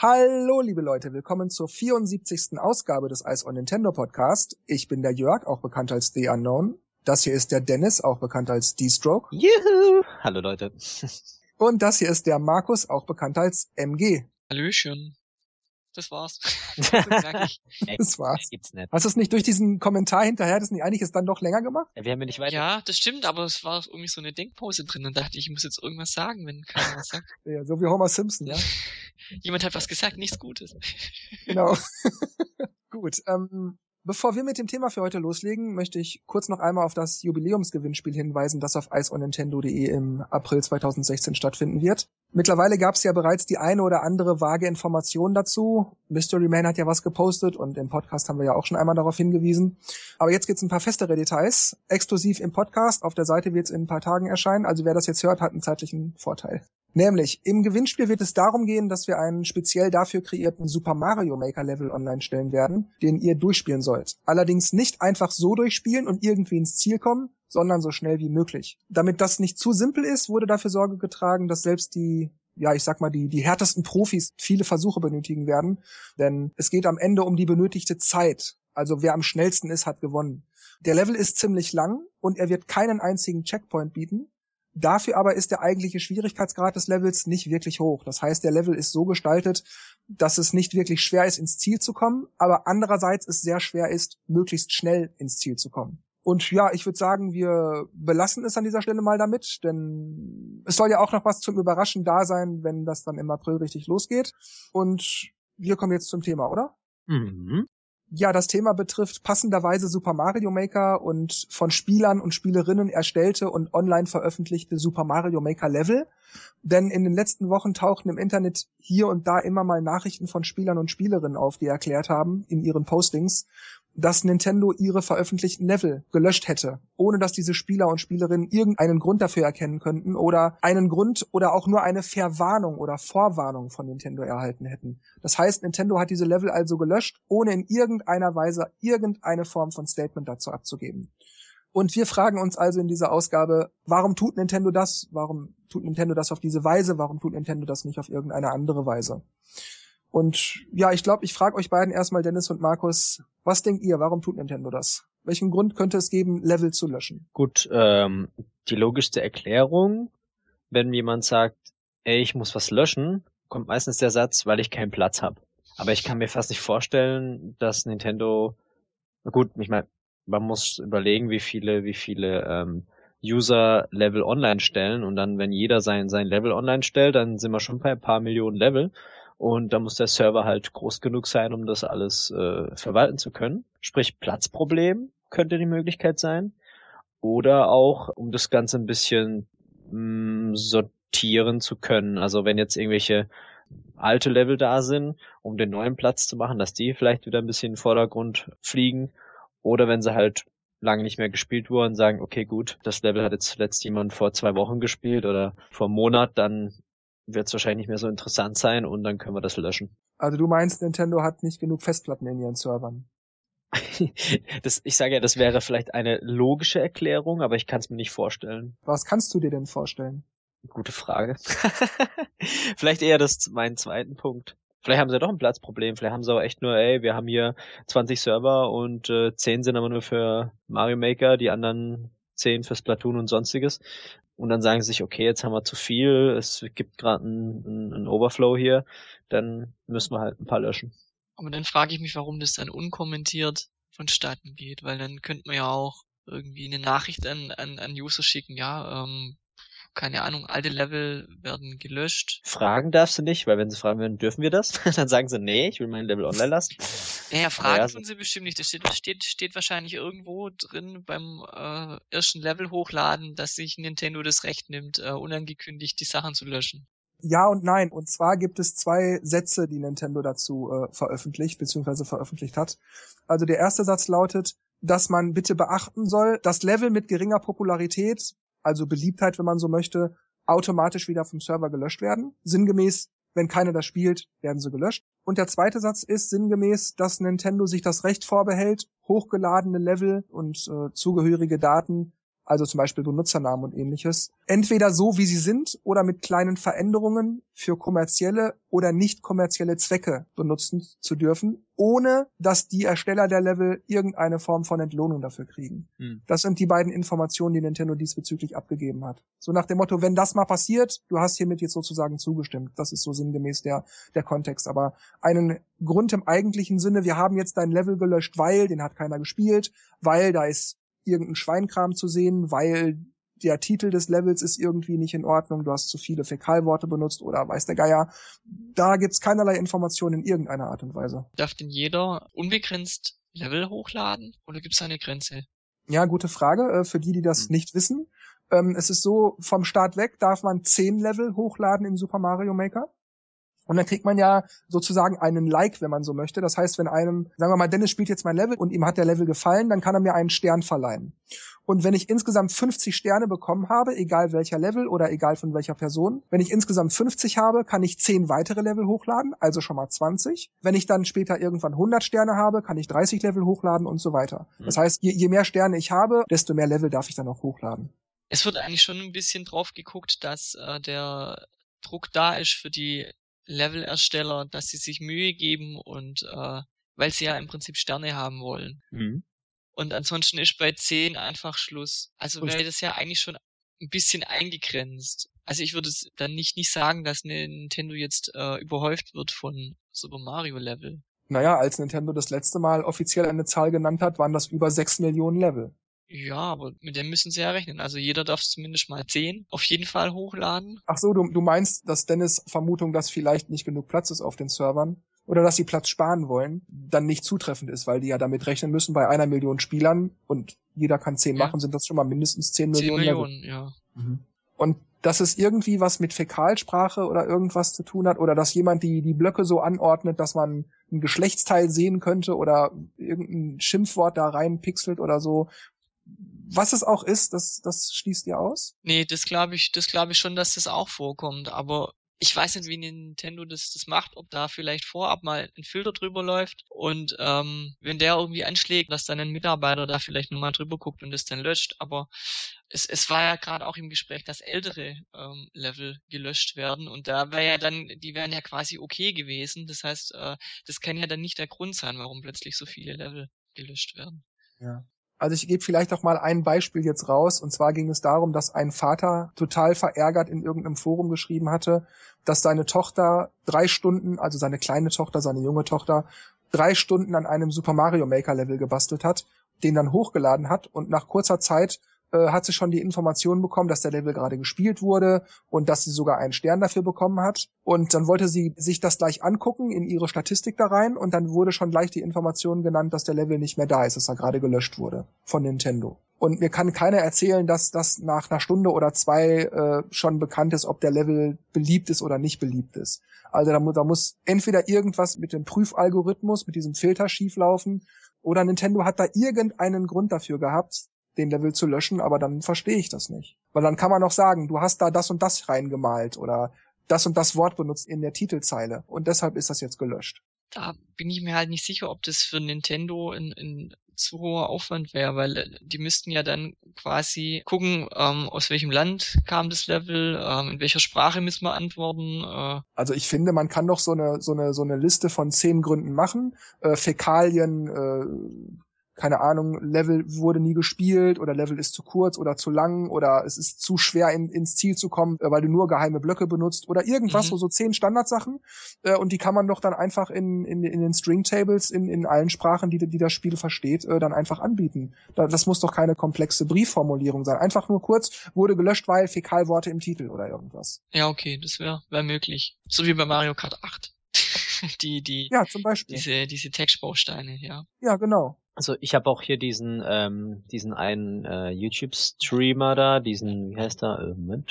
Hallo, liebe Leute, willkommen zur 74. Ausgabe des Ice on Nintendo Podcast. Ich bin der Jörg, auch bekannt als The Unknown. Das hier ist der Dennis, auch bekannt als D-Stroke. Juhu! Hallo Leute. Und das hier ist der Markus, auch bekannt als MG. Hallöchen. Das war's. das war's. Gibt's nicht. Hast du es nicht durch diesen Kommentar hinterher, das nicht eigentlich ist dann doch länger gemacht? Ja, wir haben ja nicht weiter. Ja, das stimmt, aber es war irgendwie so eine Denkpause drin und dachte ich, ich muss jetzt irgendwas sagen, wenn keiner was sagt. ja, so wie Homer Simpson, ja. Jemand hat was gesagt, nichts Gutes. genau. Gut, ähm, Bevor wir mit dem Thema für heute loslegen, möchte ich kurz noch einmal auf das Jubiläumsgewinnspiel hinweisen, das auf iceonnintendo.de im April 2016 stattfinden wird. Mittlerweile gab es ja bereits die eine oder andere vage Information dazu. Mystery Man hat ja was gepostet und im Podcast haben wir ja auch schon einmal darauf hingewiesen. Aber jetzt gibt's ein paar festere Details, exklusiv im Podcast. Auf der Seite wird's in ein paar Tagen erscheinen. Also wer das jetzt hört, hat einen zeitlichen Vorteil. Nämlich, im Gewinnspiel wird es darum gehen, dass wir einen speziell dafür kreierten Super Mario Maker Level online stellen werden, den ihr durchspielen sollt. Allerdings nicht einfach so durchspielen und irgendwie ins Ziel kommen, sondern so schnell wie möglich. Damit das nicht zu simpel ist, wurde dafür Sorge getragen, dass selbst die ja, ich sag mal, die, die härtesten Profis viele Versuche benötigen werden. Denn es geht am Ende um die benötigte Zeit. Also wer am schnellsten ist, hat gewonnen. Der Level ist ziemlich lang und er wird keinen einzigen Checkpoint bieten. Dafür aber ist der eigentliche Schwierigkeitsgrad des Levels nicht wirklich hoch. Das heißt, der Level ist so gestaltet, dass es nicht wirklich schwer ist, ins Ziel zu kommen, aber andererseits es sehr schwer ist, möglichst schnell ins Ziel zu kommen. Und ja, ich würde sagen, wir belassen es an dieser Stelle mal damit, denn es soll ja auch noch was zum Überraschen da sein, wenn das dann im April richtig losgeht. Und wir kommen jetzt zum Thema, oder? Mhm. Ja, das Thema betrifft passenderweise Super Mario Maker und von Spielern und Spielerinnen erstellte und online veröffentlichte Super Mario Maker Level. Denn in den letzten Wochen tauchten im Internet hier und da immer mal Nachrichten von Spielern und Spielerinnen auf, die erklärt haben in ihren Postings, dass Nintendo ihre veröffentlichten Level gelöscht hätte, ohne dass diese Spieler und Spielerinnen irgendeinen Grund dafür erkennen könnten oder einen Grund oder auch nur eine Verwarnung oder Vorwarnung von Nintendo erhalten hätten. Das heißt, Nintendo hat diese Level also gelöscht, ohne in irgendeiner Weise irgendeine Form von Statement dazu abzugeben. Und wir fragen uns also in dieser Ausgabe, warum tut Nintendo das? Warum tut Nintendo das auf diese Weise? Warum tut Nintendo das nicht auf irgendeine andere Weise? Und ja, ich glaube, ich frage euch beiden erstmal, Dennis und Markus, was denkt ihr, warum tut Nintendo das? Welchen Grund könnte es geben, Level zu löschen? Gut, ähm, die logischste Erklärung, wenn jemand sagt, ey, ich muss was löschen, kommt meistens der Satz, weil ich keinen Platz habe. Aber ich kann mir fast nicht vorstellen, dass Nintendo, gut, ich meine, man muss überlegen, wie viele, wie viele ähm, User Level online stellen und dann, wenn jeder sein, sein Level online stellt, dann sind wir schon bei ein paar Millionen Level und da muss der Server halt groß genug sein, um das alles äh, verwalten zu können. Sprich, Platzproblem könnte die Möglichkeit sein. Oder auch, um das Ganze ein bisschen mh, mm, sortieren zu können. Also wenn jetzt irgendwelche alte Level da sind, um den neuen Platz zu machen, dass die vielleicht wieder ein bisschen in den Vordergrund fliegen. Oder wenn sie halt lange nicht mehr gespielt wurden, sagen, okay, gut, das Level hat jetzt zuletzt jemand vor zwei Wochen gespielt oder vor einem Monat, dann wird es wahrscheinlich nicht mehr so interessant sein und dann können wir das löschen. Also du meinst, Nintendo hat nicht genug Festplatten in ihren Servern? das, ich sage ja, das wäre vielleicht eine logische Erklärung, aber ich kann es mir nicht vorstellen. Was kannst du dir denn vorstellen? Gute Frage. vielleicht eher das meinen zweiten Punkt. Vielleicht haben sie doch ein Platzproblem. Vielleicht haben sie auch echt nur, ey, wir haben hier 20 Server und äh, 10 sind aber nur für Mario Maker, die anderen 10 fürs Platoon und sonstiges und dann sagen sie sich, okay, jetzt haben wir zu viel, es gibt gerade einen, einen Overflow hier, dann müssen wir halt ein paar löschen. Aber dann frage ich mich, warum das dann unkommentiert vonstatten geht, weil dann könnte man ja auch irgendwie eine Nachricht an, an, an User schicken, ja, ähm, keine Ahnung, alte Level werden gelöscht. Fragen darfst du nicht, weil wenn sie fragen würden, dürfen wir das? dann sagen sie, nee, ich will mein Level online lassen. Naja, Fragen ja, tun sie bestimmt nicht. Das steht, steht, steht wahrscheinlich irgendwo drin beim äh, ersten Level hochladen, dass sich Nintendo das Recht nimmt, äh, unangekündigt die Sachen zu löschen. Ja und nein. Und zwar gibt es zwei Sätze, die Nintendo dazu äh, veröffentlicht bzw. veröffentlicht hat. Also der erste Satz lautet, dass man bitte beachten soll, dass Level mit geringer Popularität also Beliebtheit, wenn man so möchte, automatisch wieder vom Server gelöscht werden. Sinngemäß, wenn keiner das spielt, werden sie gelöscht. Und der zweite Satz ist sinngemäß, dass Nintendo sich das Recht vorbehält, hochgeladene Level und äh, zugehörige Daten also zum Beispiel Benutzernamen und ähnliches, entweder so, wie sie sind oder mit kleinen Veränderungen für kommerzielle oder nicht kommerzielle Zwecke benutzen zu dürfen, ohne dass die Ersteller der Level irgendeine Form von Entlohnung dafür kriegen. Hm. Das sind die beiden Informationen, die Nintendo diesbezüglich abgegeben hat. So nach dem Motto, wenn das mal passiert, du hast hiermit jetzt sozusagen zugestimmt. Das ist so sinngemäß der, der Kontext. Aber einen Grund im eigentlichen Sinne, wir haben jetzt dein Level gelöscht, weil, den hat keiner gespielt, weil da ist irgendein Schweinkram zu sehen, weil der Titel des Levels ist irgendwie nicht in Ordnung, du hast zu viele Fäkalworte benutzt oder weiß der Geier. Da gibt's keinerlei Informationen in irgendeiner Art und Weise. Darf denn jeder unbegrenzt Level hochladen oder gibt's da eine Grenze? Ja, gute Frage. Äh, für die, die das hm. nicht wissen. Ähm, es ist so, vom Start weg darf man zehn Level hochladen in Super Mario Maker. Und dann kriegt man ja sozusagen einen Like, wenn man so möchte. Das heißt, wenn einem, sagen wir mal, Dennis spielt jetzt mein Level und ihm hat der Level gefallen, dann kann er mir einen Stern verleihen. Und wenn ich insgesamt 50 Sterne bekommen habe, egal welcher Level oder egal von welcher Person, wenn ich insgesamt 50 habe, kann ich 10 weitere Level hochladen, also schon mal 20. Wenn ich dann später irgendwann 100 Sterne habe, kann ich 30 Level hochladen und so weiter. Mhm. Das heißt, je, je mehr Sterne ich habe, desto mehr Level darf ich dann auch hochladen. Es wird eigentlich schon ein bisschen drauf geguckt, dass äh, der Druck da ist für die Level-Ersteller, dass sie sich Mühe geben und äh, weil sie ja im Prinzip Sterne haben wollen. Mhm. Und ansonsten ist bei 10 einfach Schluss. Also wäre das ja eigentlich schon ein bisschen eingegrenzt. Also ich würde dann nicht, nicht sagen, dass Nintendo jetzt äh, überhäuft wird von Super Mario Level. Naja, als Nintendo das letzte Mal offiziell eine Zahl genannt hat, waren das über 6 Millionen Level. Ja, aber mit dem müssen sie ja rechnen. Also jeder darf zumindest mal 10 auf jeden Fall hochladen. Ach so, du, du meinst, dass Dennis Vermutung, dass vielleicht nicht genug Platz ist auf den Servern oder dass sie Platz sparen wollen, dann nicht zutreffend ist, weil die ja damit rechnen müssen, bei einer Million Spielern und jeder kann 10 ja. machen, sind das schon mal mindestens 10 Millionen. 10 Millionen, ja. Mhm. Und dass es irgendwie was mit Fäkalsprache oder irgendwas zu tun hat oder dass jemand die, die Blöcke so anordnet, dass man ein Geschlechtsteil sehen könnte oder irgendein Schimpfwort da reinpixelt oder so, was es auch ist, das, das schließt ihr aus? Nee, das glaube ich, das glaube ich schon, dass das auch vorkommt, aber ich weiß nicht, wie Nintendo das, das macht, ob da vielleicht vorab mal ein Filter drüber läuft und ähm, wenn der irgendwie anschlägt, dass dann ein Mitarbeiter da vielleicht nochmal drüber guckt und das dann löscht. Aber es, es war ja gerade auch im Gespräch, dass ältere ähm, Level gelöscht werden und da wäre ja dann, die wären ja quasi okay gewesen. Das heißt, äh, das kann ja dann nicht der Grund sein, warum plötzlich so viele Level gelöscht werden. Ja. Also ich gebe vielleicht auch mal ein Beispiel jetzt raus. Und zwar ging es darum, dass ein Vater total verärgert in irgendeinem Forum geschrieben hatte, dass seine Tochter drei Stunden, also seine kleine Tochter, seine junge Tochter, drei Stunden an einem Super Mario Maker Level gebastelt hat, den dann hochgeladen hat und nach kurzer Zeit äh, hat sie schon die Information bekommen, dass der Level gerade gespielt wurde und dass sie sogar einen Stern dafür bekommen hat. Und dann wollte sie sich das gleich angucken in ihre Statistik da rein und dann wurde schon gleich die Information genannt, dass der Level nicht mehr da ist, dass er gerade gelöscht wurde von Nintendo. Und mir kann keiner erzählen, dass das nach einer Stunde oder zwei äh, schon bekannt ist, ob der Level beliebt ist oder nicht beliebt ist. Also da, mu da muss entweder irgendwas mit dem Prüfalgorithmus, mit diesem Filter schieflaufen, oder Nintendo hat da irgendeinen Grund dafür gehabt, den Level zu löschen, aber dann verstehe ich das nicht. Weil dann kann man noch sagen, du hast da das und das reingemalt oder das und das Wort benutzt in der Titelzeile und deshalb ist das jetzt gelöscht. Da bin ich mir halt nicht sicher, ob das für Nintendo ein, ein zu hoher Aufwand wäre, weil äh, die müssten ja dann quasi gucken, ähm, aus welchem Land kam das Level, ähm, in welcher Sprache müssen wir antworten. Äh. Also ich finde, man kann doch so eine so eine so eine Liste von zehn Gründen machen. Äh, Fäkalien, äh, keine Ahnung, Level wurde nie gespielt oder Level ist zu kurz oder zu lang oder es ist zu schwer in, ins Ziel zu kommen, äh, weil du nur geheime Blöcke benutzt oder irgendwas, mhm. so, so zehn Standardsachen äh, und die kann man doch dann einfach in, in, in den String Tables in, in allen Sprachen, die, die das Spiel versteht, äh, dann einfach anbieten. Da, das muss doch keine komplexe Briefformulierung sein. Einfach nur kurz, wurde gelöscht, weil Fäkalworte im Titel oder irgendwas. Ja, okay, das wäre wär möglich. So wie bei Mario Kart 8. die, die, ja, zum Beispiel. Diese, diese Textbausteine, ja. Ja, genau. Also ich habe auch hier diesen ähm, diesen einen äh, YouTube-Streamer da, diesen, wie heißt der? Äh, Moment,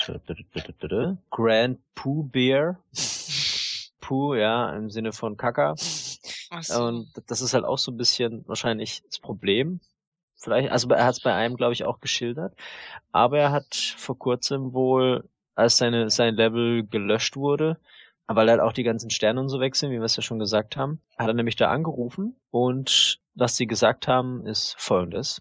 Grand Pooh Bear. Pooh, ja, im Sinne von Kaka. So. Und das ist halt auch so ein bisschen wahrscheinlich das Problem. Vielleicht, also er hat es bei einem, glaube ich, auch geschildert. Aber er hat vor kurzem wohl, als seine sein Level gelöscht wurde, weil halt auch die ganzen Sterne und so wechseln, wie wir es ja schon gesagt haben, hat er nämlich da angerufen und was sie gesagt haben, ist folgendes.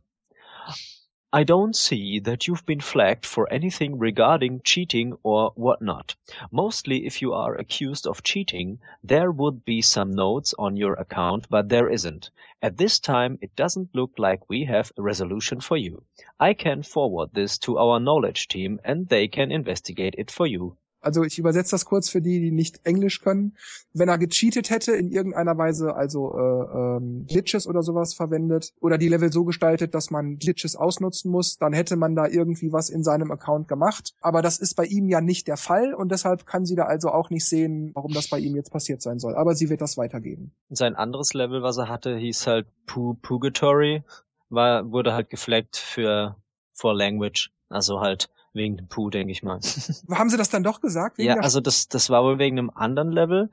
I don't see that you've been flagged for anything regarding cheating or whatnot. Mostly if you are accused of cheating, there would be some notes on your account, but there isn't. At this time, it doesn't look like we have a resolution for you. I can forward this to our knowledge team and they can investigate it for you. Also ich übersetze das kurz für die, die nicht Englisch können. Wenn er gecheatet hätte in irgendeiner Weise, also äh, ähm, Glitches oder sowas verwendet oder die Level so gestaltet, dass man Glitches ausnutzen muss, dann hätte man da irgendwie was in seinem Account gemacht. Aber das ist bei ihm ja nicht der Fall und deshalb kann sie da also auch nicht sehen, warum das bei ihm jetzt passiert sein soll. Aber sie wird das weitergeben. Sein anderes Level, was er hatte, hieß halt Purgatory, war, wurde halt gefleckt für for Language. Also halt Wegen dem Puh, denke ich mal. Haben sie das dann doch gesagt? ja, also das, das war wohl wegen einem anderen Level.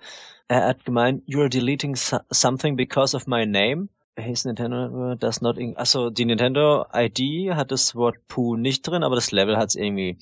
Er hat gemeint, you're deleting something because of my name. Hieß Nintendo das not in, also die Nintendo ID hat das Wort Pooh nicht drin, aber das Level hat's irgendwie.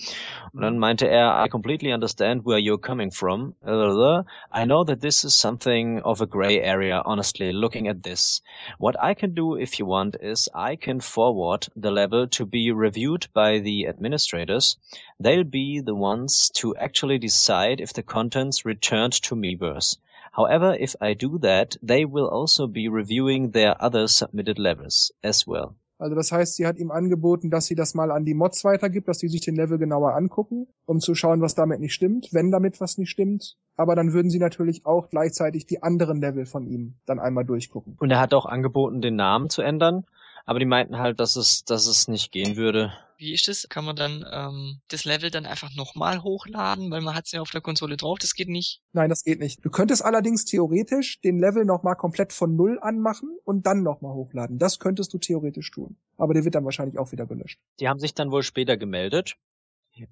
Und dann meinte er, I completely understand where you're coming from. I know that this is something of a gray area, honestly, looking at this. What I can do if you want is I can forward the level to be reviewed by the administrators. They'll be the ones to actually decide if the contents returned to Miiverse. However, if I do that, they will also be reviewing their other submitted levels as well. Also das heißt, sie hat ihm angeboten, dass sie das mal an die Mods weitergibt, dass die sich den Level genauer angucken, um zu schauen, was damit nicht stimmt, wenn damit was nicht stimmt. Aber dann würden sie natürlich auch gleichzeitig die anderen Level von ihm dann einmal durchgucken. Und er hat auch angeboten, den Namen zu ändern. Aber die meinten halt, dass es, dass es nicht gehen würde. Wie ist das? Kann man dann ähm, das Level dann einfach nochmal hochladen, weil man hat es ja auf der Konsole drauf? Das geht nicht. Nein, das geht nicht. Du könntest allerdings theoretisch den Level nochmal komplett von Null anmachen und dann nochmal hochladen. Das könntest du theoretisch tun. Aber der wird dann wahrscheinlich auch wieder gelöscht. Die haben sich dann wohl später gemeldet.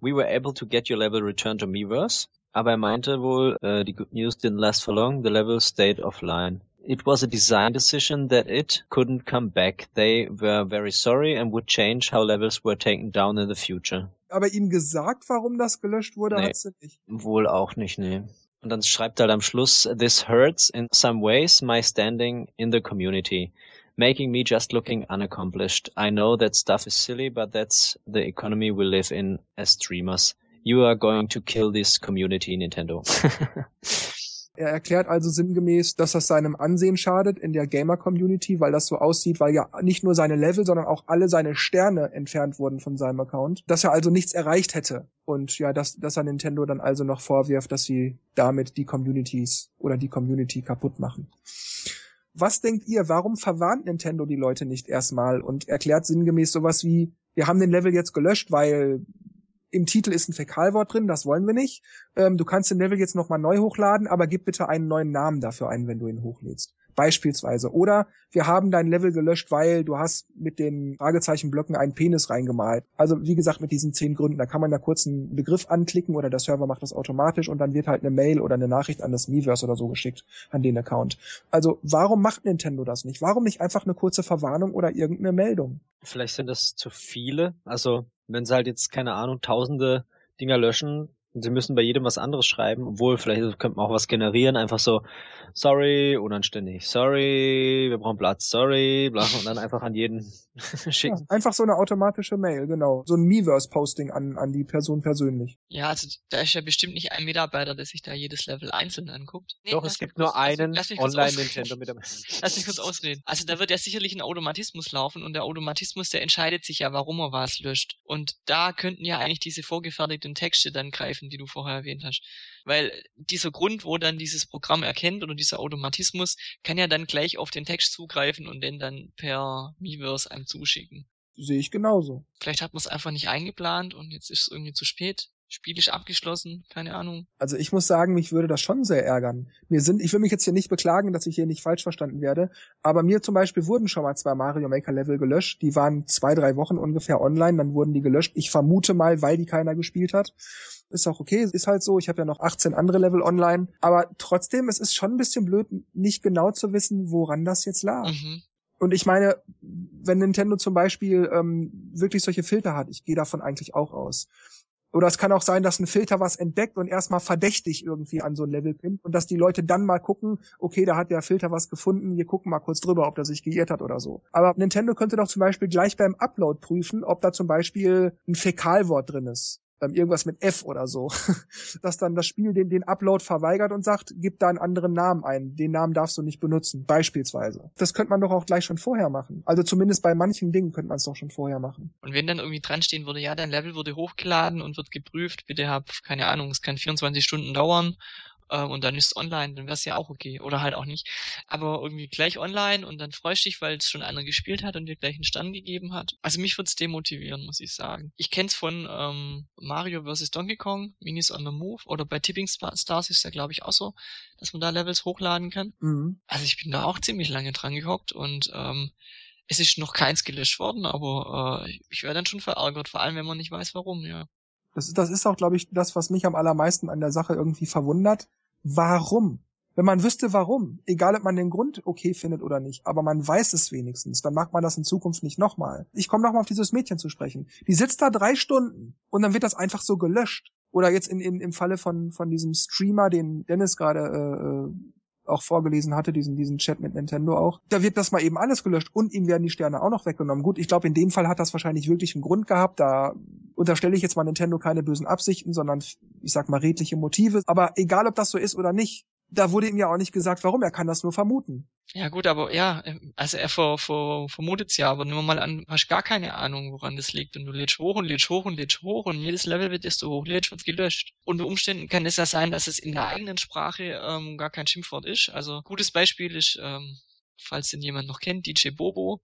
We were able to get your level returned to Miiverse. Aber er meinte wohl, uh, the good news didn't last for long, the level stayed offline. It was a design decision that it couldn't come back. They were very sorry and would change how levels were taken down in the future. Aber ihm gesagt, warum das gelöscht wurde, nee, hat sie nicht. Wohl auch nicht, nee. Und dann schreibt er halt am Schluss, this hurts in some ways my standing in the community, making me just looking unaccomplished. I know that stuff is silly, but that's the economy we live in as streamers. You are going to kill this community, Nintendo. Er erklärt also sinngemäß, dass das seinem Ansehen schadet in der Gamer-Community, weil das so aussieht, weil ja nicht nur seine Level, sondern auch alle seine Sterne entfernt wurden von seinem Account. Dass er also nichts erreicht hätte. Und ja, dass, dass er Nintendo dann also noch vorwirft, dass sie damit die Communities oder die Community kaputt machen. Was denkt ihr, warum verwarnt Nintendo die Leute nicht erstmal und erklärt sinngemäß sowas wie, wir haben den Level jetzt gelöscht, weil im Titel ist ein Fäkalwort drin, das wollen wir nicht. Ähm, du kannst den Level jetzt nochmal neu hochladen, aber gib bitte einen neuen Namen dafür ein, wenn du ihn hochlädst. Beispielsweise. Oder wir haben dein Level gelöscht, weil du hast mit den Fragezeichenblöcken einen Penis reingemalt. Also wie gesagt, mit diesen zehn Gründen. Da kann man da kurz einen Begriff anklicken oder der Server macht das automatisch und dann wird halt eine Mail oder eine Nachricht an das Miiverse oder so geschickt, an den Account. Also warum macht Nintendo das nicht? Warum nicht einfach eine kurze Verwarnung oder irgendeine Meldung? Vielleicht sind das zu viele. Also wenn sie halt jetzt, keine Ahnung, tausende Dinger löschen, sie müssen bei jedem was anderes schreiben, obwohl vielleicht könnte man auch was generieren, einfach so, sorry, unanständig, sorry, wir brauchen Platz, sorry, bla, und dann einfach an jeden schicken. Ja, einfach so eine automatische Mail, genau. So ein Miiverse-Posting an, an die Person persönlich. Ja, also da ist ja bestimmt nicht ein Mitarbeiter, der sich da jedes Level einzeln anguckt. Nee, Doch, es gibt nur einen Online-Nintendo-Mitarbeiter. Lass mich kurz ausreden. Also da wird ja sicherlich ein Automatismus laufen und der Automatismus, der entscheidet sich ja, warum er was löscht. Und da könnten ja eigentlich diese vorgefertigten Texte dann greifen Begriffen, die du vorher erwähnt hast. Weil dieser Grund, wo dann dieses Programm erkennt oder dieser Automatismus, kann ja dann gleich auf den Text zugreifen und den dann per Miiverse einem zuschicken. Sehe ich genauso. Vielleicht hat man es einfach nicht eingeplant und jetzt ist es irgendwie zu spät. Spiel ist abgeschlossen, keine Ahnung. Also ich muss sagen, mich würde das schon sehr ärgern. Mir sind, ich will mich jetzt hier nicht beklagen, dass ich hier nicht falsch verstanden werde, aber mir zum Beispiel wurden schon mal zwei Mario Maker Level gelöscht. Die waren zwei, drei Wochen ungefähr online, dann wurden die gelöscht. Ich vermute mal, weil die keiner gespielt hat. Ist auch okay, ist halt so. Ich habe ja noch 18 andere Level online. Aber trotzdem, es ist schon ein bisschen blöd, nicht genau zu wissen, woran das jetzt lag. Mhm. Und ich meine, wenn Nintendo zum Beispiel ähm, wirklich solche Filter hat, ich gehe davon eigentlich auch aus, Oder es kann auch sein, dass ein Filter was entdeckt und erstmal verdächtig irgendwie an so ein Level pinnt und dass die Leute dann mal gucken, okay, da hat der Filter was gefunden, wir gucken mal kurz drüber, ob der sich geirrt hat oder so. Aber Nintendo könnte doch zum Beispiel gleich beim Upload prüfen, ob da zum Beispiel ein Fäkalwort drin ist ähm, irgendwas mit F oder so, dass dann das Spiel den, den Upload verweigert und sagt, gib da einen anderen Namen ein, den Namen darfst du nicht benutzen, beispielsweise. Das könnte man doch auch gleich schon vorher machen. Also zumindest bei manchen Dingen könnte man es doch schon vorher machen. Und wenn dann irgendwie dran stehen würde, ja, dein Level wurde hochgeladen und wird geprüft, bitte hab, keine Ahnung, es kann 24 Stunden dauern äh, und dann ist online, dann wäre es ja auch okay. Oder halt auch nicht. Aber irgendwie gleich online und dann freust dich, weil es schon einer gespielt hat und dir gleich einen Stand gegeben hat. Also mich würde es demotivieren, muss ich sagen. Ich kenn's von ähm, Mario vs. Donkey Kong, Minis on the Move oder bei Tipping Stars ist ja glaube ich auch so, dass man da Levels hochladen kann. Mhm. Also ich bin da auch ziemlich lange dran gehockt und ähm, es ist noch keins gelöscht worden, aber äh, ich wäre dann schon verärgert, vor allem wenn man nicht weiß warum, ja. Das, das ist auch, glaube ich, das, was mich am allermeisten an der Sache irgendwie verwundert, warum. Wenn man wüsste, warum, egal ob man den Grund okay findet oder nicht, aber man weiß es wenigstens, dann macht man das in Zukunft nicht nochmal. Ich komme nochmal auf dieses Mädchen zu sprechen. Die sitzt da drei Stunden und dann wird das einfach so gelöscht. Oder jetzt in, in, im Falle von, von diesem Streamer, den Dennis gerade äh, äh auch vorgelesen hatte, diesen, diesen Chat mit Nintendo auch, da wird das mal eben alles gelöscht und ihm werden die Sterne auch noch weggenommen. Gut, ich glaube, in dem Fall hat das wahrscheinlich wirklich einen Grund gehabt. Da unterstelle ich jetzt mal Nintendo keine bösen Absichten, sondern ich sag mal redliche Motive. Aber egal, ob das so ist oder nicht, da wurde ihm ja auch nicht gesagt, warum. Er kann das nur vermuten. Ja gut, aber ja, also er ver, ver, vermutet's ja, aber nehmen wir mal an, hast gar keine Ahnung, woran das liegt und du lädst hoch und lädst hoch und lädst hoch und jedes Level wird, das du hochlädst, wird gelöscht. Unter Umständen kann es ja sein, dass es in der eigenen Sprache ähm, gar kein Schimpfwort ist. Also gutes Beispiel ist, ähm, falls den jemand noch kennt, DJ Bobo.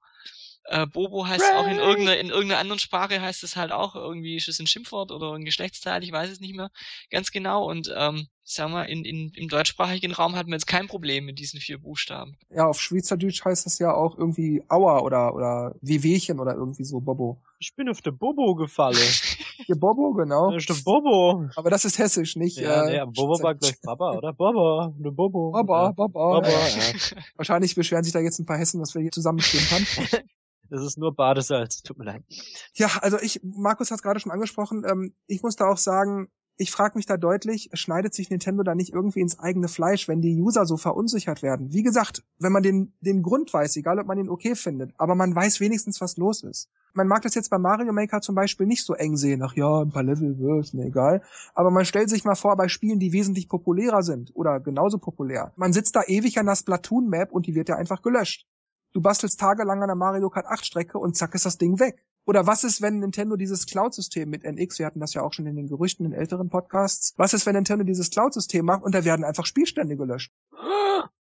Äh, Bobo heißt Ray. auch in irgendeiner, in irgendeiner anderen Sprache heißt es halt auch irgendwie, ist es ein Schimpfwort oder ein Geschlechtsteil, ich weiß es nicht mehr ganz genau. Und ähm, sagen wir, in, in, im deutschsprachigen Raum hat man jetzt kein Problem mit diesen vier Buchstaben. Ja, auf Schweizerdeutsch heißt es ja auch irgendwie Aua oder, oder Wehwehchen oder irgendwie so Bobo. Ich bin auf der Bobo gefallen. Der Bobo, genau. Das ist der Bobo. Aber das ist hessisch, nicht? Ja, äh, nee, Bobo war gleich Baba, oder? Baba, der Bobo. Baba, ja. Baba. Baba ja. Wahrscheinlich beschweren sich da jetzt ein paar Hessen, was wir hier zusammenstehen kann. Das ist nur Badesalz, tut mir leid. Ja, also ich, Markus hat es gerade schon angesprochen, ähm, ich muss da auch sagen, ich frage mich da deutlich, schneidet sich Nintendo da nicht irgendwie ins eigene Fleisch, wenn die User so verunsichert werden? Wie gesagt, wenn man den, den Grund weiß, egal ob man ihn okay findet, aber man weiß wenigstens, was los ist. Man mag das jetzt bei Mario Maker zum Beispiel nicht so eng sehen, ach ja, ein paar Level, ist mir egal. Aber man stellt sich mal vor, bei Spielen, die wesentlich populärer sind oder genauso populär. Man sitzt da ewig an der Splatoon-Map und die wird ja einfach gelöscht. Du bastelst tagelang an der Mario Kart 8 Strecke und zack ist das Ding weg. Oder was ist, wenn Nintendo dieses Cloud-System mit NX, wir hatten das ja auch schon in den Gerüchten in älteren Podcasts, was ist, wenn Nintendo dieses Cloud-System macht und da werden einfach Spielstände gelöscht?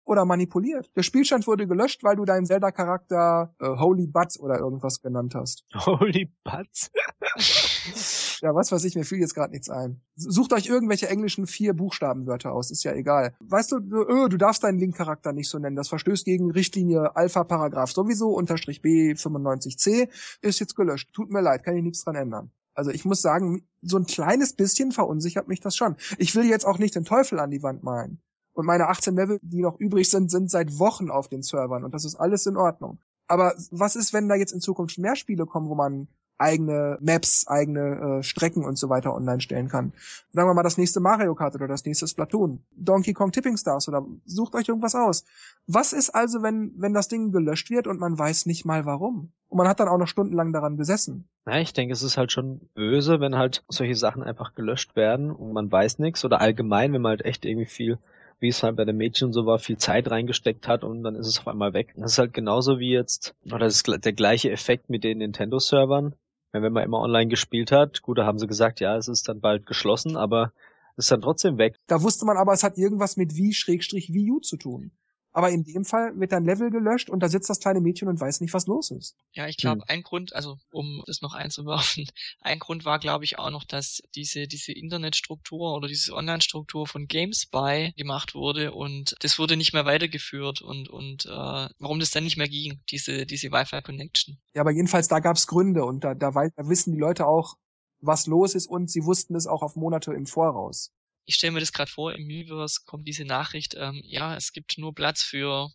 oder manipuliert. Der Spielstand wurde gelöscht, weil du deinen Zelda-Charakter äh, Holy Butts oder irgendwas genannt hast. Holy Butts? ja, was weiß ich, mir fiel jetzt gerade nichts ein. Sucht euch irgendwelche englischen vier Buchstabenwörter aus, ist ja egal. Weißt du, du, öh, du darfst deinen Link-Charakter nicht so nennen. Das verstößt gegen Richtlinie Alpha-Paragraph sowieso, unterstrich B95C, ist jetzt gelöscht. Tut mir leid, kann ich nichts dran ändern. Also ich muss sagen, so ein kleines bisschen verunsichert mich das schon. Ich will jetzt auch nicht den Teufel an die Wand malen. Und meine 18 Level, die noch übrig sind, sind seit Wochen auf den Servern und das ist alles in Ordnung. Aber was ist, wenn da jetzt in Zukunft mehr Spiele kommen, wo man eigene Maps, eigene äh, Strecken und so weiter online stellen kann. Sagen wir mal das nächste Mario Kart oder das nächste Splatoon, Donkey Kong Tipping Stars oder sucht euch irgendwas aus. Was ist also, wenn wenn das Ding gelöscht wird und man weiß nicht mal warum? Und man hat dann auch noch stundenlang daran gesessen. Na, ich denke, es ist halt schon böse, wenn halt solche Sachen einfach gelöscht werden und man weiß nichts oder allgemein, wenn man halt echt irgendwie viel wie es halt bei den Mädchen so war, viel Zeit reingesteckt hat und dann ist es auf einmal weg. Das ist halt genauso wie jetzt, oder das ist der gleiche Effekt mit den Nintendo-Servern. Wenn man immer online gespielt hat, gut, da haben sie gesagt, ja, es ist dann bald geschlossen, aber es ist dann trotzdem weg. Da wusste man aber, es hat irgendwas mit wie Schrägstrich Wii U zu tun. Aber in dem Fall wird dann Level gelöscht und da sitzt das kleine Mädchen und weiß nicht, was los ist. Ja, ich glaube, hm. ein Grund, also um das noch einzuwerfen, ein Grund war, glaube ich, auch noch, dass diese, diese Internetstruktur oder diese Online-Struktur von GameSpy gemacht wurde und das wurde nicht mehr weitergeführt und, und äh, warum das dann nicht mehr ging, diese, diese Wi-Fi-Connection. Ja, aber jedenfalls da gab es Gründe und da, da, da wissen die Leute auch, was los ist und sie wussten es auch auf Monate im Voraus ich stelle mir das gerade vor, im Miiverse kommt diese Nachricht, ähm, ja, es gibt nur Platz für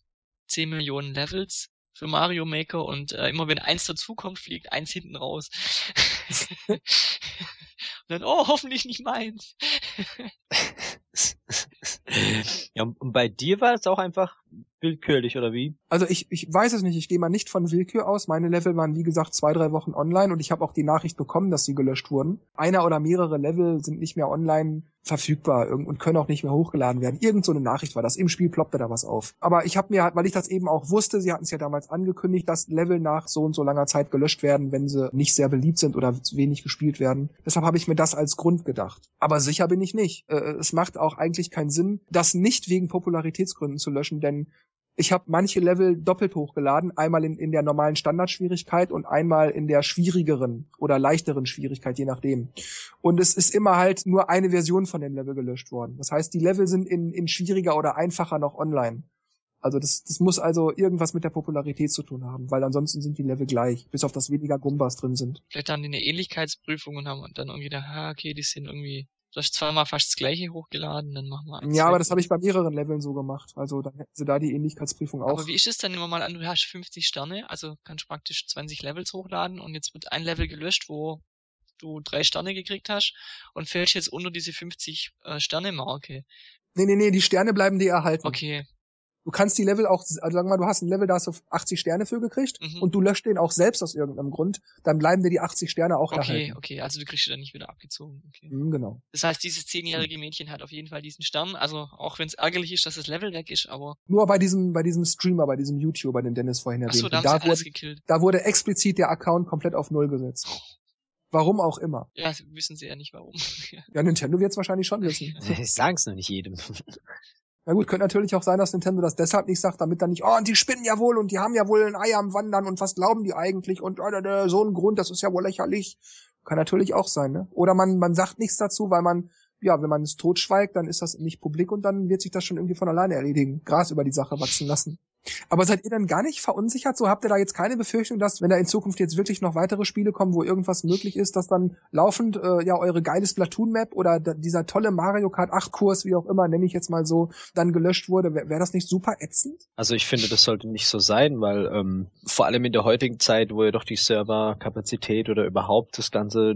10 Millionen Levels für Mario Maker und äh, immer wenn eins dazukommt, fliegt eins hinten raus. Und dann, oh, hoffentlich nicht meins. ja, und bei dir war es auch einfach willkürlich, oder wie? Also ich, ich weiß es nicht, ich gehe mal nicht von Willkür aus. Meine Level waren, wie gesagt, zwei, drei Wochen online und ich habe auch die Nachricht bekommen, dass sie gelöscht wurden. Einer oder mehrere Level sind nicht mehr online verfügbar und können auch nicht mehr hochgeladen werden. Irgend so eine Nachricht war das. Im Spiel ploppte da was auf. Aber ich habe mir, weil ich das eben auch wusste, sie hatten es ja damals angekündigt, dass Level nach so und so langer Zeit gelöscht werden, wenn sie nicht sehr beliebt sind oder wenig gespielt werden. Deshalb habe ich mir das als Grund gedacht. Aber sicher bin ich nicht. Äh, es macht auch eigentlich keinen Sinn, das nicht wegen Popularitätsgründen zu löschen, denn ich habe manche Level doppelt hochgeladen, einmal in, in der normalen Standardschwierigkeit und einmal in der schwierigeren oder leichteren Schwierigkeit, je nachdem. Und es ist immer halt nur eine Version von dem Level gelöscht worden. Das heißt, die Level sind in, in schwieriger oder einfacher noch online. Also das, das muss also irgendwas mit der Popularität zu tun haben, weil ansonsten sind die Level gleich, bis auf das weniger Gumbas drin sind. Vielleicht haben die eine Ähnlichkeitsprüfung und haben dann irgendwie gedacht, ah, okay, die sind irgendwie Du hast zweimal fast das gleiche hochgeladen, dann machen wir eins. Ja, aber das habe ich bei mehreren Leveln so gemacht. Also dann hätten sie da die Ähnlichkeitsprüfung auch. Aber wie ist es dann immer mal an, du hast 50 Sterne, also kannst praktisch 20 Levels hochladen und jetzt wird ein Level gelöscht, wo du drei Sterne gekriegt hast und fällst jetzt unter diese 50 äh, Sterne Marke. Nee, nee, nee, die Sterne bleiben dir erhalten. Okay. Du kannst die Level auch, also sagen wir mal, du hast ein Level, da hast du 80 Sterne für gekriegt mhm. und du löscht den auch selbst aus irgendeinem Grund, dann bleiben dir die 80 Sterne auch okay, erhalten. Okay, okay, also du kriegst sie dann nicht wieder abgezogen. Okay. Mhm, genau. Das heißt, dieses zehnjährige Mädchen hat auf jeden Fall diesen Stern, also auch wenn es ärgerlich ist, dass das Level weg ist, aber... Nur bei diesem, bei diesem Streamer, bei diesem YouTuber, den Dennis vorhin erwähnt Achso, da, da, wurde, da wurde explizit der Account komplett auf Null gesetzt. Warum auch immer. Ja, wissen sie ja nicht warum. ja, Nintendo wird es wahrscheinlich schon wissen. Ich sag's nur nicht jedem. Na gut, könnte natürlich auch sein, dass Nintendo das deshalb nicht sagt, damit dann nicht, oh, und die spinnen ja wohl und die haben ja wohl ein Ei am Wandern und was glauben die eigentlich und oh, so ein Grund, das ist ja wohl lächerlich. Kann natürlich auch sein, ne? Oder man, man sagt nichts dazu, weil man, ja, wenn man es totschweigt, dann ist das nicht publik und dann wird sich das schon irgendwie von alleine erledigen. Gras über die Sache wachsen lassen. Aber seid ihr denn gar nicht verunsichert? So habt ihr da jetzt keine Befürchtung, dass, wenn da in Zukunft jetzt wirklich noch weitere Spiele kommen, wo irgendwas möglich ist, dass dann laufend äh, ja eure geile Splatoon-Map oder dieser tolle Mario Kart 8-Kurs, wie auch immer, nenne ich jetzt mal so, dann gelöscht wurde? Wäre wär das nicht super ätzend? Also ich finde, das sollte nicht so sein, weil ähm, vor allem in der heutigen Zeit, wo ja doch die Serverkapazität oder überhaupt das Ganze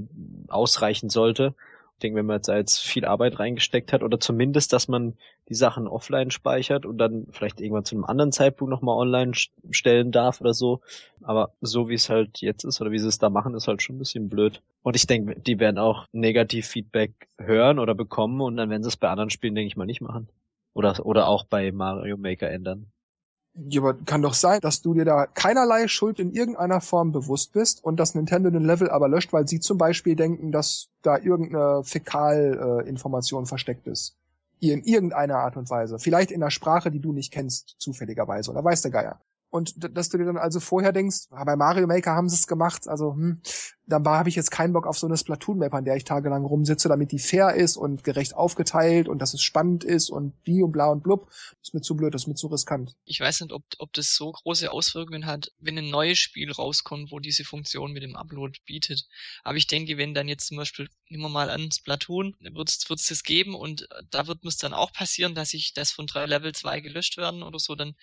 ausreichen sollte, denke, wenn man jetzt als viel Arbeit reingesteckt hat oder zumindest, dass man die Sachen offline speichert und dann vielleicht irgendwann zu einem anderen Zeitpunkt nochmal online stellen darf oder so. Aber so wie es halt jetzt ist oder wie sie es da machen, ist halt schon ein bisschen blöd. Und ich denke, die werden auch Negativ-Feedback hören oder bekommen und dann werden sie es bei anderen Spielen, denke ich mal, nicht machen. Oder, oder auch bei Mario Maker ändern. Ja, aber kann doch sein, dass du dir da keinerlei Schuld in irgendeiner Form bewusst bist und dass Nintendo den Level aber löscht, weil sie zum Beispiel denken, dass da irgendeine Fäkalinformation äh, versteckt ist. In irgendeiner Art und Weise. Vielleicht in einer Sprache, die du nicht kennst, zufälligerweise. Oder weiß der Geier. Und dass du dir dann also vorher denkst, ah, bei Mario Maker haben sie es gemacht, also hm, dann habe ich jetzt keinen Bock auf so eine Splatoon-Map, an der ich tagelang rumsitze, damit die fair ist und gerecht aufgeteilt und dass es spannend ist und die und bla und blub. ist mir zu blöd, das ist mir zu riskant. Ich weiß nicht, ob, ob das so große Auswirkungen hat, wenn ein neues Spiel rauskommt, wo diese Funktion mit dem Upload bietet. Aber ich denke, wenn dann jetzt zum Beispiel, nehmen wir mal an, Splatoon, wird es das geben und da wird es dann auch passieren, dass ich das von drei Level 2 gelöscht werden oder so, dann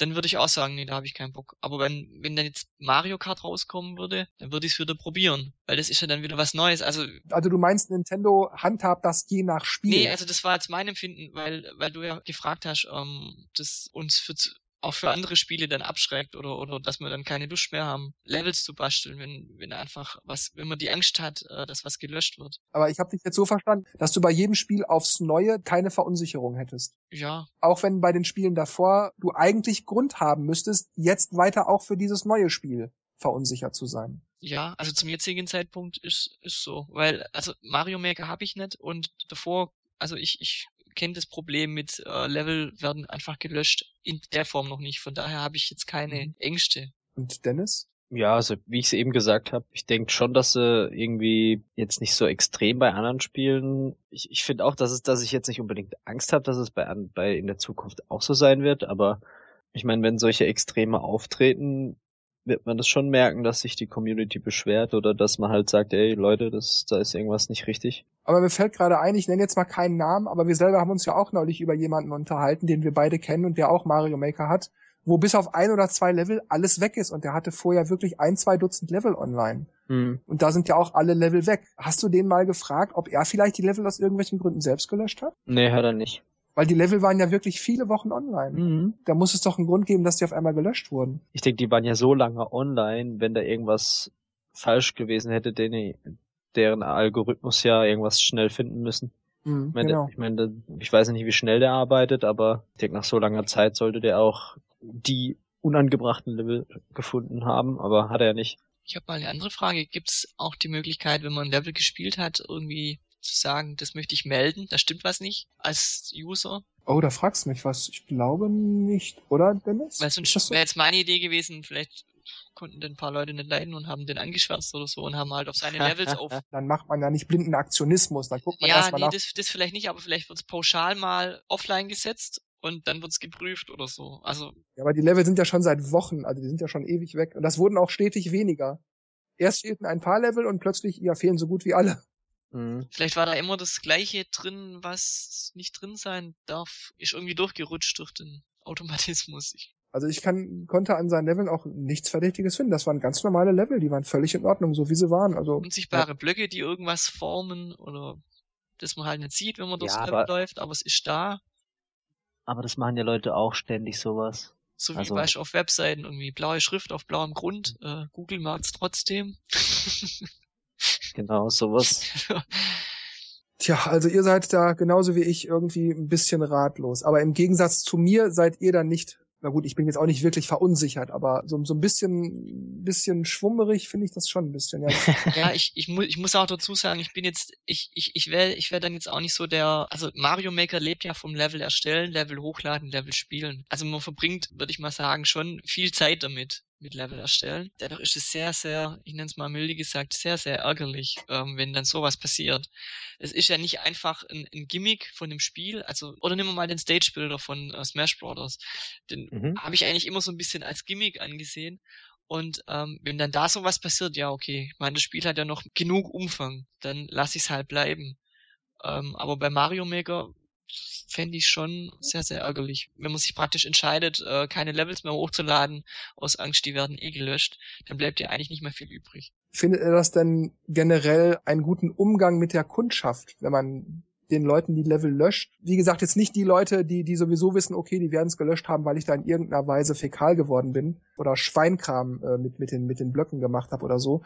dann würde ich auch sagen, nee, da habe ich keinen Bock. Aber wenn, wenn dann jetzt Mario Kart rauskommen würde, dann würde ich es wieder probieren. Weil das ist ja dann wieder was Neues. Also, also du meinst, Nintendo handhabt das je nach Spiel? Nee, also das war jetzt mein Empfinden, weil, weil du ja gefragt hast, ähm, das uns für auch für andere Spiele dann abschreckt oder, oder dass wir dann keine Lust mehr haben, Levels zu basteln, wenn, wenn einfach was, wenn man die Angst hat, äh, dass was gelöscht wird. Aber ich habe dich jetzt so verstanden, dass du bei jedem Spiel aufs Neue keine Verunsicherung hättest. Ja. Auch wenn bei den Spielen davor du eigentlich Grund haben müsstest, jetzt weiter auch für dieses neue Spiel verunsichert zu sein. Ja, also zum jetzigen Zeitpunkt ist ist so, weil also Mario Maker habe ich nicht und davor also ich ich kenne das Problem mit äh, Level werden einfach gelöscht in der Form noch nicht. Von daher habe ich jetzt keine mhm. Ängste. Und Dennis? Ja, also wie ich es eben gesagt habe, ich denke schon, dass sie irgendwie jetzt nicht so extrem bei anderen Spielen. Ich, ich finde auch, dass es, dass ich jetzt nicht unbedingt Angst habe, dass es bei, bei in der Zukunft auch so sein wird, aber ich meine, wenn solche Extreme auftreten, wird man das schon merken, dass sich die Community beschwert oder dass man halt sagt, ey Leute, das, da ist irgendwas nicht richtig. Aber mir fällt gerade ein, ich nenne jetzt mal keinen Namen, aber wir selber haben uns ja auch neulich über jemanden unterhalten, den wir beide kennen und der auch Mario Maker hat. wo bis auf ein oder zwei Level alles weg ist und der hatte vorher wirklich ein, zwei Dutzend Level online. Hm. Und da sind ja auch alle Level weg. Hast du den mal gefragt, ob er vielleicht die Level aus irgendwelchen Gründen selbst gelöscht hat? Nee, hat er nicht. Weil die Level waren ja wirklich viele Wochen online. Mhm. Da muss es doch einen Grund geben, dass die auf einmal gelöscht wurden. Ich denke, die waren ja so lange online, wenn da irgendwas falsch gewesen hätte, den, deren Algorithmus ja irgendwas schnell finden müssen. Mhm, Ich meine, genau. ich, meine, ich weiß nicht, wie schnell der arbeitet, aber ich denke, nach so langer Zeit sollte der auch die unangebrachten Level gefunden haben, aber hat er nicht. Ich habe mal eine andere Frage. Gibt es auch die Möglichkeit, wenn man ein Level gespielt hat, irgendwie zu sagen, das möchte ich melden, da stimmt was nicht als User? Oh, da fragst du mich was. Ich glaube nicht, oder, Dennis? Weil sonst so? wäre jetzt meine Idee gewesen, vielleicht konnten den ein paar Leute nicht leiden und haben den angeschwärzt oder so und haben halt auf seine Levels auf. Dann macht man ja nicht blinden Aktionismus. Dann guckt man Ja, erstmal nee, nach. das, das vielleicht nicht, aber vielleicht wird's pauschal mal offline gesetzt und dann wird's geprüft oder so. Also, Ja, aber die Level sind ja schon seit Wochen, also die sind ja schon ewig weg. Und das wurden auch stetig weniger. Erst fehlten ein paar Level und plötzlich, ja, fehlen so gut wie alle. Mhm. vielleicht war da immer das Gleiche drin, was nicht drin sein darf. Ist irgendwie durchgerutscht durch den Automatismus. Ich, Also ich kann, konnte an seinen Leveln auch nichts Verdächtiges finden. Das waren ganz normale Level, die waren völlig in Ordnung, so wie sie waren. Also unsichtbare Blöcke, die irgendwas formen oder das man halt nicht sieht, wenn man durchs Ja, Level aber- läuft, aber es ist da. Aber das machen ja Leute auch ständig sowas. So wie Also- weißt, auf Webseiten irgendwie blaue Schrift auf blauem Grund. Äh, Google mag's trotzdem. Genau, sowas. Tja, also ihr seid da genauso wie ich irgendwie ein bisschen ratlos. Aber im Gegensatz zu mir seid ihr dann nicht, na gut, ich bin jetzt auch nicht wirklich verunsichert, aber so, so ein bisschen, bisschen schwummerig finde ich das schon ein bisschen. Ja. Ja, ich, ich, mu ich muss auch dazu sagen, ich bin jetzt, ich, ich, ich wäre ich wär dann jetzt auch nicht so der, also Mario Maker lebt ja vom Level erstellen, Level hochladen, Level spielen. Also man verbringt, würde ich mal sagen, schon viel Zeit damit, mit Level erstellen. Dadurch ist es sehr, sehr, ich nenne es mal milde gesagt, sehr, sehr ärgerlich, ähm, wenn dann sowas passiert. Es ist ja nicht einfach ein, ein Gimmick von dem Spiel, also, oder nehmen wir mal den Stage-Builder von äh, Smash Bros. Den Mhm. habe ich eigentlich immer so ein bisschen als Gimmick angesehen. Und ähm, wenn dann da sowas passiert, ja, okay, ich meine, das Spiel hat ja noch genug Umfang, dann lasse ich es halt bleiben. Ähm, aber bei Mario Maker fände ich schon sehr, sehr ärgerlich. Wenn man sich praktisch entscheidet, äh, keine Levels mehr hochzuladen, aus Angst, die werden eh gelöscht, dann bleibt ja eigentlich nicht mehr viel übrig. Findet ihr das denn generell einen guten Umgang mit der Kundschaft, wenn man den Leuten die Level löscht? Wie gesagt, jetzt nicht die Leute, die, die sowieso wissen, okay, die werden es gelöscht haben, weil ich da in irgendeiner Weise fäkal geworden bin oder Schweinkram äh, mit, mit, den, mit den Blöcken gemacht habe oder so,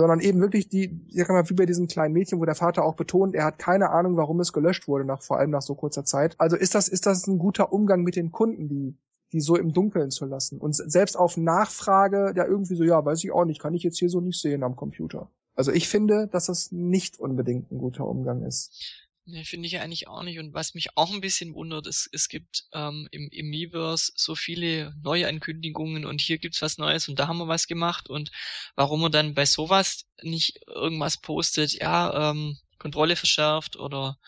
sondern eben wirklich die, ich sag mal, wie bei diesem kleinen Mädchen, wo der Vater auch betont, er hat keine Ahnung, warum es gelöscht wurde, nach, vor allem nach so kurzer Zeit. Also ist das, ist das ein guter Umgang mit den Kunden, die, die so im Dunkeln zu lassen? Und selbst auf Nachfrage, ja irgendwie so, ja, weiß ich auch nicht, kann ich jetzt hier so nicht sehen am Computer. Also ich finde, dass das nicht unbedingt ein guter Umgang ist. Ne, finde ich eigentlich auch nicht. Und was mich auch ein bisschen wundert, ist, es gibt ähm, im, im Miiverse so viele neue Ankündigungen und hier gibt's was Neues und da haben wir was gemacht und warum man dann bei sowas nicht irgendwas postet, ja, ähm, Kontrolle verschärft oder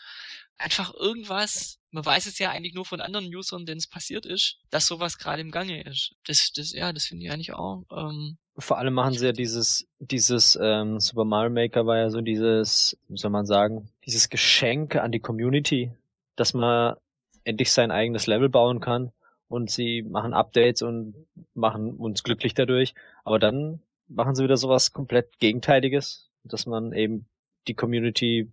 einfach irgendwas. Man weiß es ja eigentlich nur von anderen Usern, denen es passiert ist, dass sowas gerade im Gange ist. Das, das, ja, das finde ich eigentlich auch. Ähm, Vor allem machen sie ja dieses, dieses ähm, Super Mario Maker war ja so dieses, wie soll man sagen, dieses Geschenk an die Community, dass man endlich sein eigenes Level bauen kann und sie machen Updates und machen uns glücklich dadurch. Aber dann machen sie wieder sowas komplett Gegenteiliges, dass man eben die Community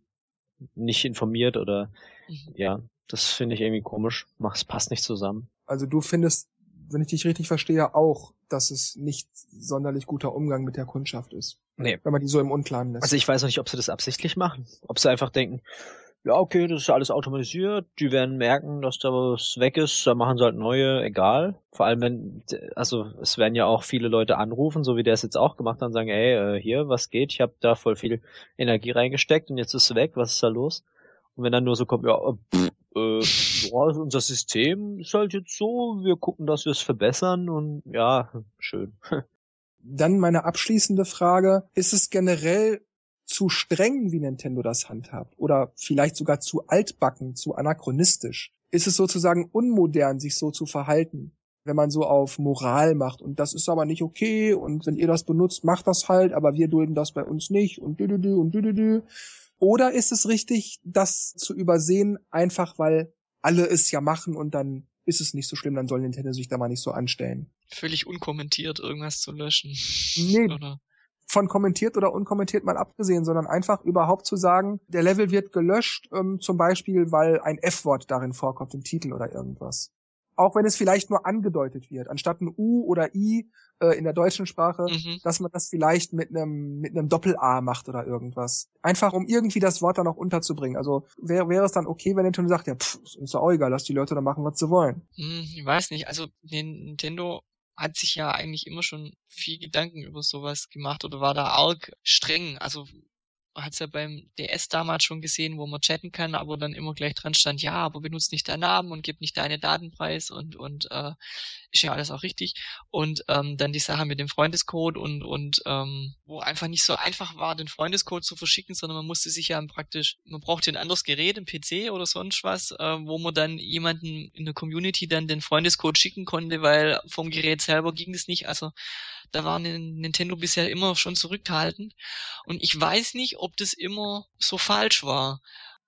nicht informiert oder mhm. ja, das finde ich irgendwie komisch. Mach, es passt nicht zusammen. Also du findest, wenn ich dich richtig verstehe, auch, dass es nicht sonderlich guter Umgang mit der Kundschaft ist. Nee. Wenn man die so im Unklaren lässt. Also ich weiß noch nicht, ob sie das absichtlich machen. Ob sie einfach denken, ja, okay, das ist alles automatisiert, die werden merken, dass da was weg ist, da machen sie halt neue, egal. Vor allem wenn, also es werden ja auch viele Leute anrufen, so wie der es jetzt auch gemacht hat, und sagen, ey, äh, hier, was geht? Ich habe da voll viel Energie reingesteckt und jetzt ist es weg, was ist da los? Und wenn dann nur so kommt, ja, äh, pff, äh, ja, unser System ist halt jetzt so, wir gucken, dass wir es verbessern und ja, schön. Dann meine abschließende Frage, ist es generell zu streng, wie Nintendo das handhabt? Oder vielleicht sogar zu altbacken, zu anachronistisch? Ist es sozusagen unmodern, sich so zu verhalten? Wenn man so auf Moral macht und das ist aber nicht okay und wenn ihr das benutzt, macht das halt, aber wir dulden das bei uns nicht und düdüdü und düdüdü. Oder ist es richtig, das zu übersehen, einfach weil alle es ja machen und dann ist es nicht so schlimm, dann soll Nintendo sich da mal nicht so anstellen. Völlig unkommentiert irgendwas zu löschen. Nee, oder? von kommentiert oder unkommentiert mal abgesehen, sondern einfach überhaupt zu sagen, der Level wird gelöscht, ähm, zum Beispiel, weil ein F-Wort darin vorkommt im Titel oder irgendwas. Auch wenn es vielleicht nur angedeutet wird, anstatt ein U oder I äh, in der deutschen Sprache, mhm. dass man das vielleicht mit einem mit einem Doppel-A macht oder irgendwas. Einfach um irgendwie das Wort dann auch unterzubringen. Also wäre wäre es dann okay, wenn Nintendo sagt, ja, pff, ist doch auch egal, lass die Leute da machen, was sie wollen. Hm, ich weiß nicht, also Nintendo hat sich ja eigentlich immer schon viel Gedanken über sowas gemacht oder war da arg streng. Also hat es ja beim DS damals schon gesehen, wo man chatten kann, aber dann immer gleich dran stand, ja, aber benutzt nicht deinen Namen und gib nicht deine Datenpreis und und äh, ist ja alles auch richtig. Und ähm, dann die Sache mit dem Freundescode und und ähm, wo einfach nicht so einfach war, den Freundescode zu verschicken, sondern man musste sich ja praktisch, man brauchte ein anderes Gerät, ein PC oder sonst was, äh, wo man dann jemanden in der Community dann den Freundescode schicken konnte, weil vom Gerät selber ging es nicht. Also da war Nintendo bisher immer schon zurückhaltend. Und ich weiß nicht, ob das immer so falsch war.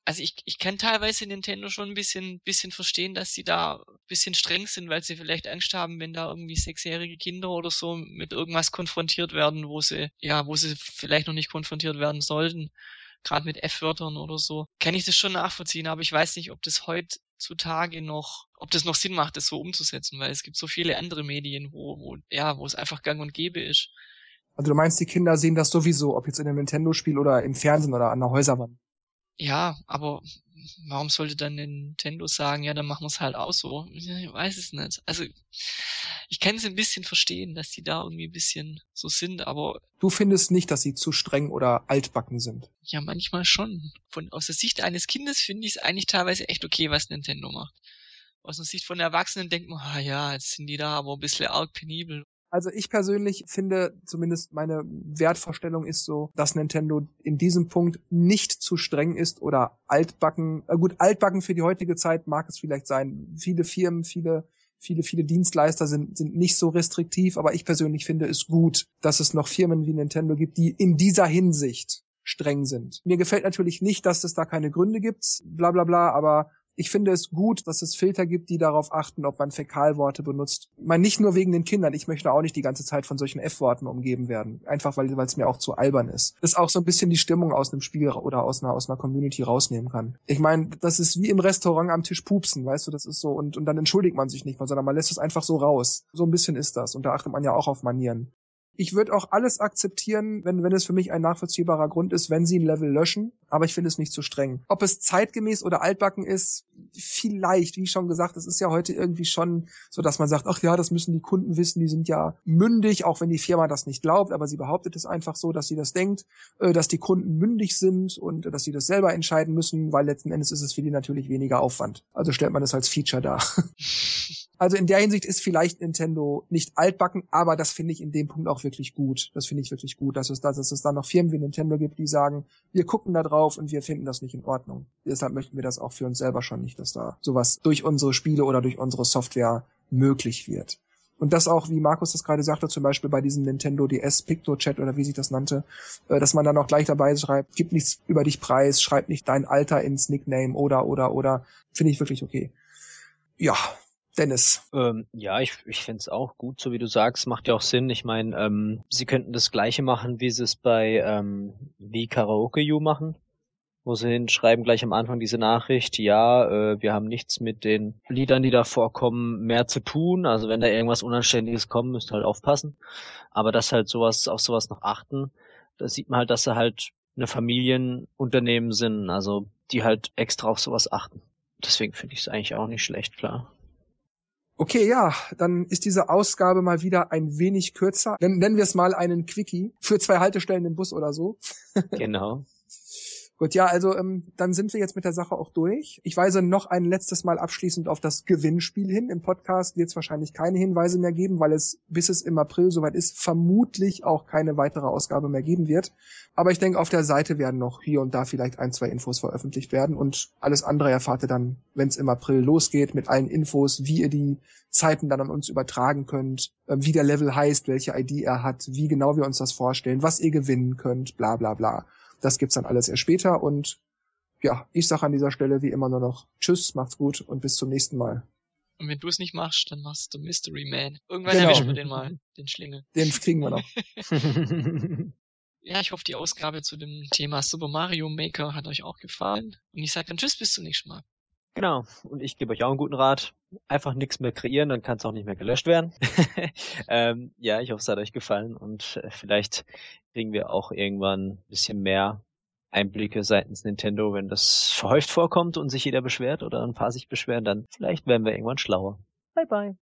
Also ich, ich kann teilweise Nintendo schon ein bisschen, bisschen verstehen, dass sie da ein bisschen streng sind, weil sie vielleicht Angst haben, wenn da irgendwie sechsjährige Kinder oder so mit irgendwas konfrontiert werden, wo sie, ja, wo sie vielleicht noch nicht konfrontiert werden sollten gerade mit F-Wörtern oder so, kann ich das schon nachvollziehen, aber ich weiß nicht, ob das heutzutage noch, ob das noch Sinn macht, das so umzusetzen, weil es gibt so viele andere Medien, wo, wo ja, wo es einfach gang und gäbe ist. Also du meinst, die Kinder sehen das sowieso, ob jetzt in einem Nintendo-Spiel oder im Fernsehen oder an der Häuserwand. Ja, aber warum sollte dann Nintendo sagen, ja, dann machen wir es halt auch so? Ich weiß es nicht. Also ich kann es ein bisschen verstehen, dass die da irgendwie ein bisschen so sind, aber. Du findest nicht, dass sie zu streng oder altbacken sind? Ja, manchmal schon. Von aus der Sicht eines Kindes finde ich es eigentlich teilweise echt okay, was Nintendo macht. Aus der Sicht von Erwachsenen denkt man, ah ja, jetzt sind die da aber ein bisschen arg penibel. Also ich persönlich finde, zumindest meine Wertvorstellung ist so, dass Nintendo in diesem Punkt nicht zu streng ist oder altbacken. Äh gut, altbacken für die heutige Zeit mag es vielleicht sein. Viele Firmen, viele viele, viele Dienstleister sind, sind nicht so restriktiv, aber ich persönlich finde es gut, dass es noch Firmen wie Nintendo gibt, die in dieser Hinsicht streng sind. Mir gefällt natürlich nicht, dass es da keine Gründe gibt, bla bla bla, aber ich finde es gut, dass es Filter gibt, die darauf achten, ob man Fäkalworte benutzt. Ich meine, nicht nur wegen den Kindern. Ich möchte auch nicht die ganze Zeit von solchen F-Worten umgeben werden. Einfach weil es mir auch zu albern ist. Das auch so ein bisschen die Stimmung aus einem Spiel oder aus einer, aus einer Community rausnehmen kann. Ich meine, das ist wie im Restaurant am Tisch pupsen, weißt du, das ist so. Und, und dann entschuldigt man sich nicht mal, sondern man lässt es einfach so raus. So ein bisschen ist das. Und da achtet man ja auch auf Manieren. Ich würde auch alles akzeptieren, wenn, wenn es für mich ein nachvollziehbarer Grund ist, wenn sie ein Level löschen, aber ich finde es nicht zu streng. Ob es zeitgemäß oder altbacken ist, vielleicht, wie schon gesagt, es ist ja heute irgendwie schon so, dass man sagt, ach ja, das müssen die Kunden wissen, die sind ja mündig, auch wenn die Firma das nicht glaubt, aber sie behauptet es einfach so, dass sie das denkt, äh, dass die Kunden mündig sind und dass sie das selber entscheiden müssen, weil letzten Endes ist es für die natürlich weniger Aufwand. Also stellt man es als Feature dar. Also in der Hinsicht ist vielleicht Nintendo nicht altbacken, aber das finde ich in dem Punkt auch wirklich gut. Das finde ich wirklich gut, dass es, dass es da noch Firmen wie Nintendo gibt, die sagen, wir gucken da drauf und wir finden das nicht in Ordnung. Deshalb möchten wir das auch für uns selber schon nicht, dass da sowas durch unsere Spiele oder durch unsere Software möglich wird. Und das auch, wie Markus das gerade sagte, zum Beispiel bei diesem Nintendo DS Picto Chat oder wie sich das nannte, äh, dass man dann auch gleich dabei schreibt, gib nichts über dich preis, schreib nicht dein Alter ins Nickname oder, oder, oder, finde ich wirklich okay. Ja, Dennis. Ähm, ja, ich, ich finde es auch gut, so wie du sagst, macht ja auch Sinn. Ich meine, ähm, sie könnten das gleiche machen, wie sie es bei ähm, wie Karaoke You machen, wo sie hinschreiben gleich am Anfang diese Nachricht, ja, äh, wir haben nichts mit den Liedern, die da vorkommen, mehr zu tun. Also wenn da irgendwas Unanständiges kommt, müsst ihr halt aufpassen. Aber dass halt sowas, auf sowas noch achten, da sieht man halt, dass sie halt eine Familienunternehmen sind, also die halt extra auf sowas achten. Deswegen finde ich es eigentlich auch nicht schlecht, klar. Okay, ja, dann ist diese Ausgabe mal wieder ein wenig kürzer. Nennen wir es mal einen Quickie für zwei Haltestellen im Bus oder so. Genau. Gut, ja, also ähm, dann sind wir jetzt mit der Sache auch durch. Ich weise noch ein letztes Mal abschließend auf das Gewinnspiel hin. Im Podcast wird es wahrscheinlich keine Hinweise mehr geben, weil es, bis es im April soweit ist, vermutlich auch keine weitere Ausgabe mehr geben wird. Aber ich denke, auf der Seite werden noch hier und da vielleicht ein, zwei Infos veröffentlicht werden und alles andere erfahrt ihr dann, wenn es im April losgeht, mit allen Infos, wie ihr die Zeiten dann an uns übertragen könnt, äh, wie der Level heißt, welche ID er hat, wie genau wir uns das vorstellen, was ihr gewinnen könnt, bla bla bla. Das gibt's dann alles erst später und ja, ich sage an dieser Stelle wie immer nur noch Tschüss, macht's gut und bis zum nächsten Mal. Und wenn du es nicht machst, dann machst du Mystery Man. Irgendwann Genau. erwischen wir den mal, den Schlingel. Den kriegen wir noch. Ja, ich hoffe, die Ausgabe zu dem Thema Super Mario Maker hat euch auch gefallen. Und ich sage dann Tschüss, bis zum nächsten Mal. Genau. Und ich gebe euch auch einen guten Rat. Einfach nichts mehr kreieren, dann kann es auch nicht mehr gelöscht werden. ähm, ja, ich hoffe, es hat euch gefallen und äh, vielleicht kriegen wir auch irgendwann ein bisschen mehr Einblicke seitens Nintendo, wenn das verhäuft vorkommt und sich jeder beschwert oder ein paar sich beschweren, dann vielleicht werden wir irgendwann schlauer. Bye bye.